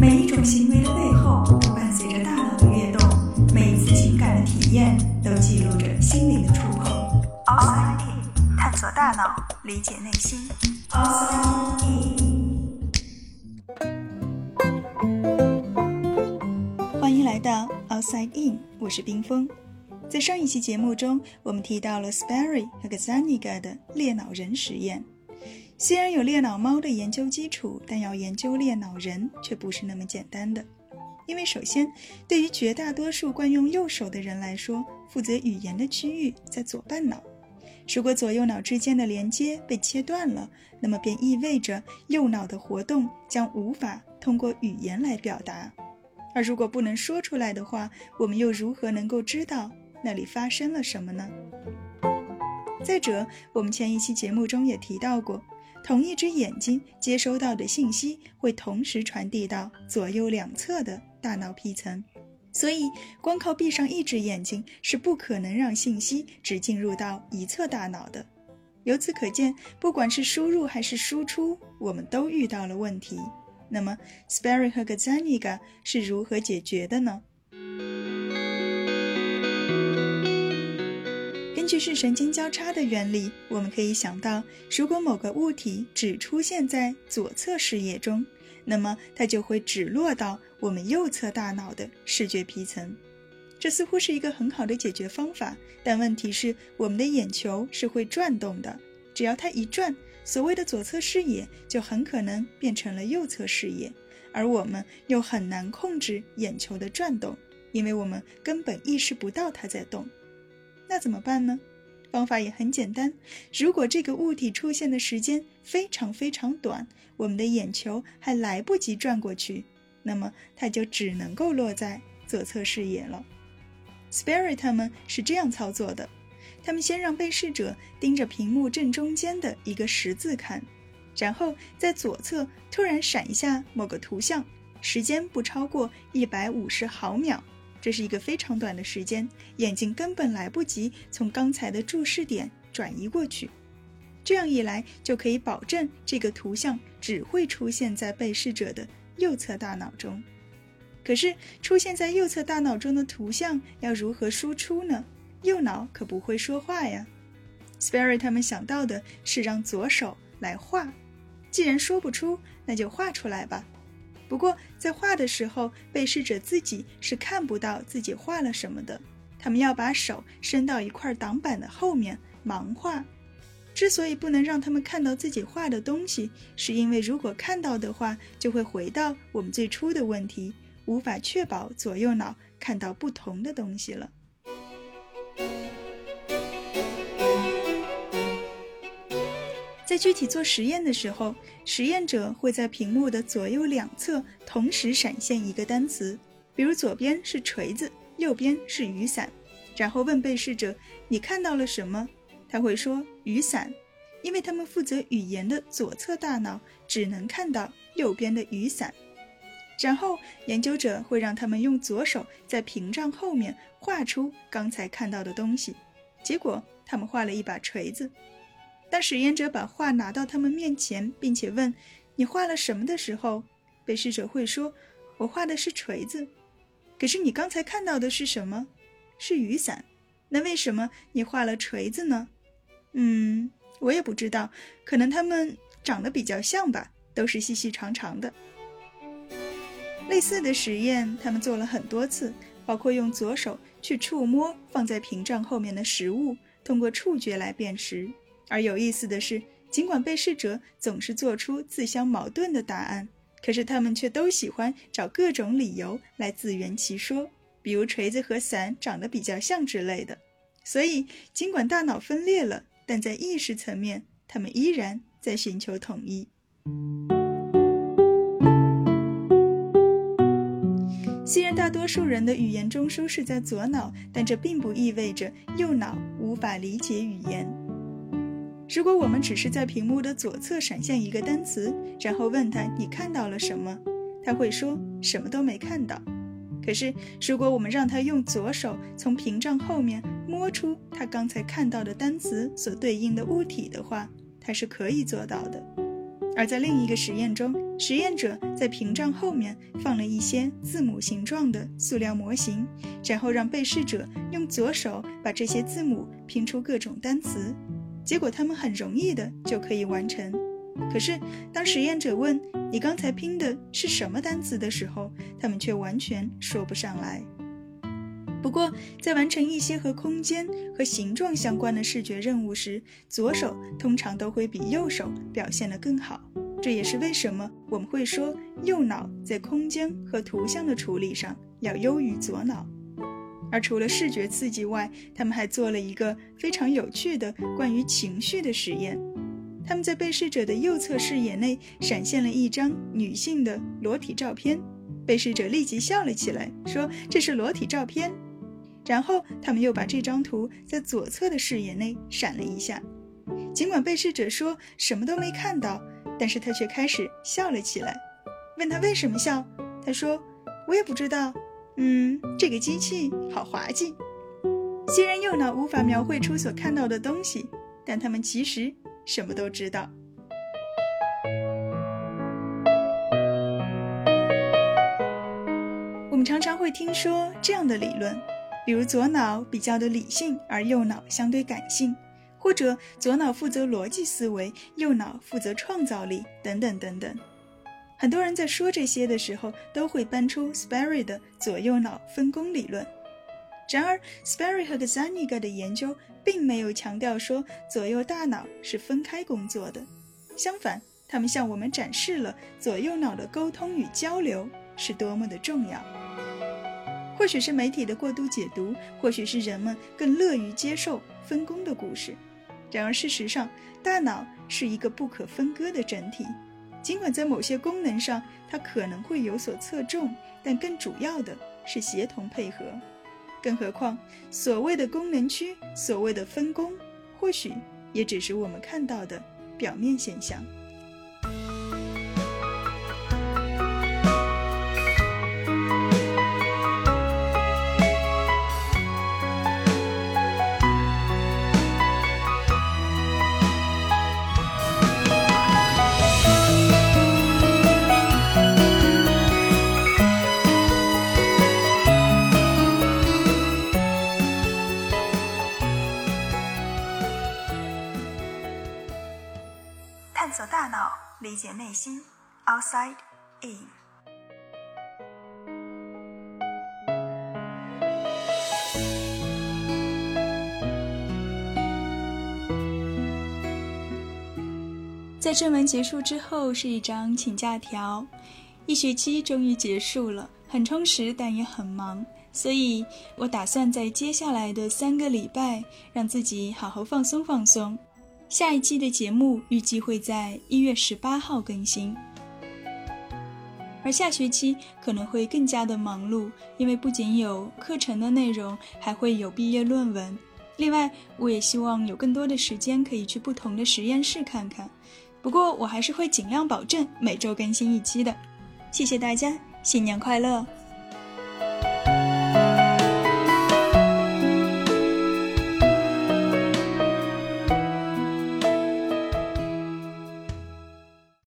每一种行为的背后都伴随着大脑的跃动，每一次情感的体验都记录着心灵的触碰。Outside In，探索大脑，理解内心。Outside In，欢迎来到 Outside In，我是冰峰。在上一期节目中，我们提到了 Sperry 和 Gazzaniga 的猎脑人实验。虽然有猎脑猫的研究基础，但要研究猎脑人却不是那么简单的。因为首先，对于绝大多数惯用右手的人来说，负责语言的区域在左半脑。如果左右脑之间的连接被切断了，那么便意味着右脑的活动将无法通过语言来表达。而如果不能说出来的话，我们又如何能够知道那里发生了什么呢？再者，我们前一期节目中也提到过。同一只眼睛接收到的信息会同时传递到左右两侧的大脑皮层，所以光靠闭上一只眼睛是不可能让信息只进入到一侧大脑的。由此可见，不管是输入还是输出，我们都遇到了问题。那么，Sperry 和 Gazzaniga 是如何解决的呢？据视神经交叉的原理，我们可以想到，如果某个物体只出现在左侧视野中，那么它就会只落到我们右侧大脑的视觉皮层。这似乎是一个很好的解决方法，但问题是，我们的眼球是会转动的，只要它一转，所谓的左侧视野就很可能变成了右侧视野，而我们又很难控制眼球的转动，因为我们根本意识不到它在动。那怎么办呢？方法也很简单。如果这个物体出现的时间非常非常短，我们的眼球还来不及转过去，那么它就只能够落在左侧视野了。Sperry 他们是这样操作的：他们先让被试者盯着屏幕正中间的一个十字看，然后在左侧突然闪一下某个图像，时间不超过一百五十毫秒。这是一个非常短的时间，眼睛根本来不及从刚才的注视点转移过去。这样一来，就可以保证这个图像只会出现在被试者的右侧大脑中。可是，出现在右侧大脑中的图像要如何输出呢？右脑可不会说话呀。Sperry 他们想到的是让左手来画。既然说不出，那就画出来吧。不过，在画的时候，被试者自己是看不到自己画了什么的。他们要把手伸到一块挡板的后面盲画。之所以不能让他们看到自己画的东西，是因为如果看到的话，就会回到我们最初的问题，无法确保左右脑看到不同的东西了。在具体做实验的时候，实验者会在屏幕的左右两侧同时闪现一个单词，比如左边是锤子，右边是雨伞，然后问被试者：“你看到了什么？”他会说：“雨伞。”因为他们负责语言的左侧大脑只能看到右边的雨伞。然后研究者会让他们用左手在屏障后面画出刚才看到的东西，结果他们画了一把锤子。当实验者把画拿到他们面前，并且问：“你画了什么？”的时候，被试者会说：“我画的是锤子。”可是你刚才看到的是什么？是雨伞。那为什么你画了锤子呢？嗯，我也不知道，可能它们长得比较像吧，都是细细长长的。类似的实验，他们做了很多次，包括用左手去触摸放在屏障后面的食物，通过触觉来辨识。而有意思的是，尽管被试者总是做出自相矛盾的答案，可是他们却都喜欢找各种理由来自圆其说，比如锤子和伞长得比较像之类的。所以，尽管大脑分裂了，但在意识层面，他们依然在寻求统一。虽然大多数人的语言中枢是在左脑，但这并不意味着右脑无法理解语言。如果我们只是在屏幕的左侧闪现一个单词，然后问他你看到了什么，他会说什么都没看到。可是如果我们让他用左手从屏障后面摸出他刚才看到的单词所对应的物体的话，他是可以做到的。而在另一个实验中，实验者在屏障后面放了一些字母形状的塑料模型，然后让被试者用左手把这些字母拼出各种单词。结果他们很容易的就可以完成。可是当实验者问你刚才拼的是什么单词的时候，他们却完全说不上来。不过，在完成一些和空间和形状相关的视觉任务时，左手通常都会比右手表现得更好。这也是为什么我们会说右脑在空间和图像的处理上要优于左脑。而除了视觉刺激外，他们还做了一个非常有趣的关于情绪的实验。他们在被试者的右侧视野内闪现了一张女性的裸体照片，被试者立即笑了起来，说这是裸体照片。然后他们又把这张图在左侧的视野内闪了一下，尽管被试者说什么都没看到。但是他却开始笑了起来，问他为什么笑，他说：“我也不知道。嗯，这个机器好滑稽。”虽然右脑无法描绘出所看到的东西，但他们其实什么都知道。我们常常会听说这样的理论，比如左脑比较的理性，而右脑相对感性。或者左脑负责逻辑思维，右脑负责创造力，等等等等。很多人在说这些的时候，都会搬出 Sperry 的左右脑分工理论。然而，Sperry 和 Gazzaniga 的研究并没有强调说左右大脑是分开工作的。相反，他们向我们展示了左右脑的沟通与交流是多么的重要。或许是媒体的过度解读，或许是人们更乐于接受分工的故事。然而，事实上，大脑是一个不可分割的整体。尽管在某些功能上它可能会有所侧重，但更主要的是协同配合。更何况，所谓的功能区，所谓的分工，或许也只是我们看到的表面现象。探索大脑理解内心，outside in。在正文结束之后是一张请假条，一学期终于结束了，很充实，但也很忙，所以我打算在接下来的三个礼拜让自己好好放松放松。下一期的节目预计会在一月十八号更新，而下学期可能会更加的忙碌，因为不仅有课程的内容，还会有毕业论文。另外，我也希望有更多的时间可以去不同的实验室看看。不过，我还是会尽量保证每周更新一期的。谢谢大家，新年快乐！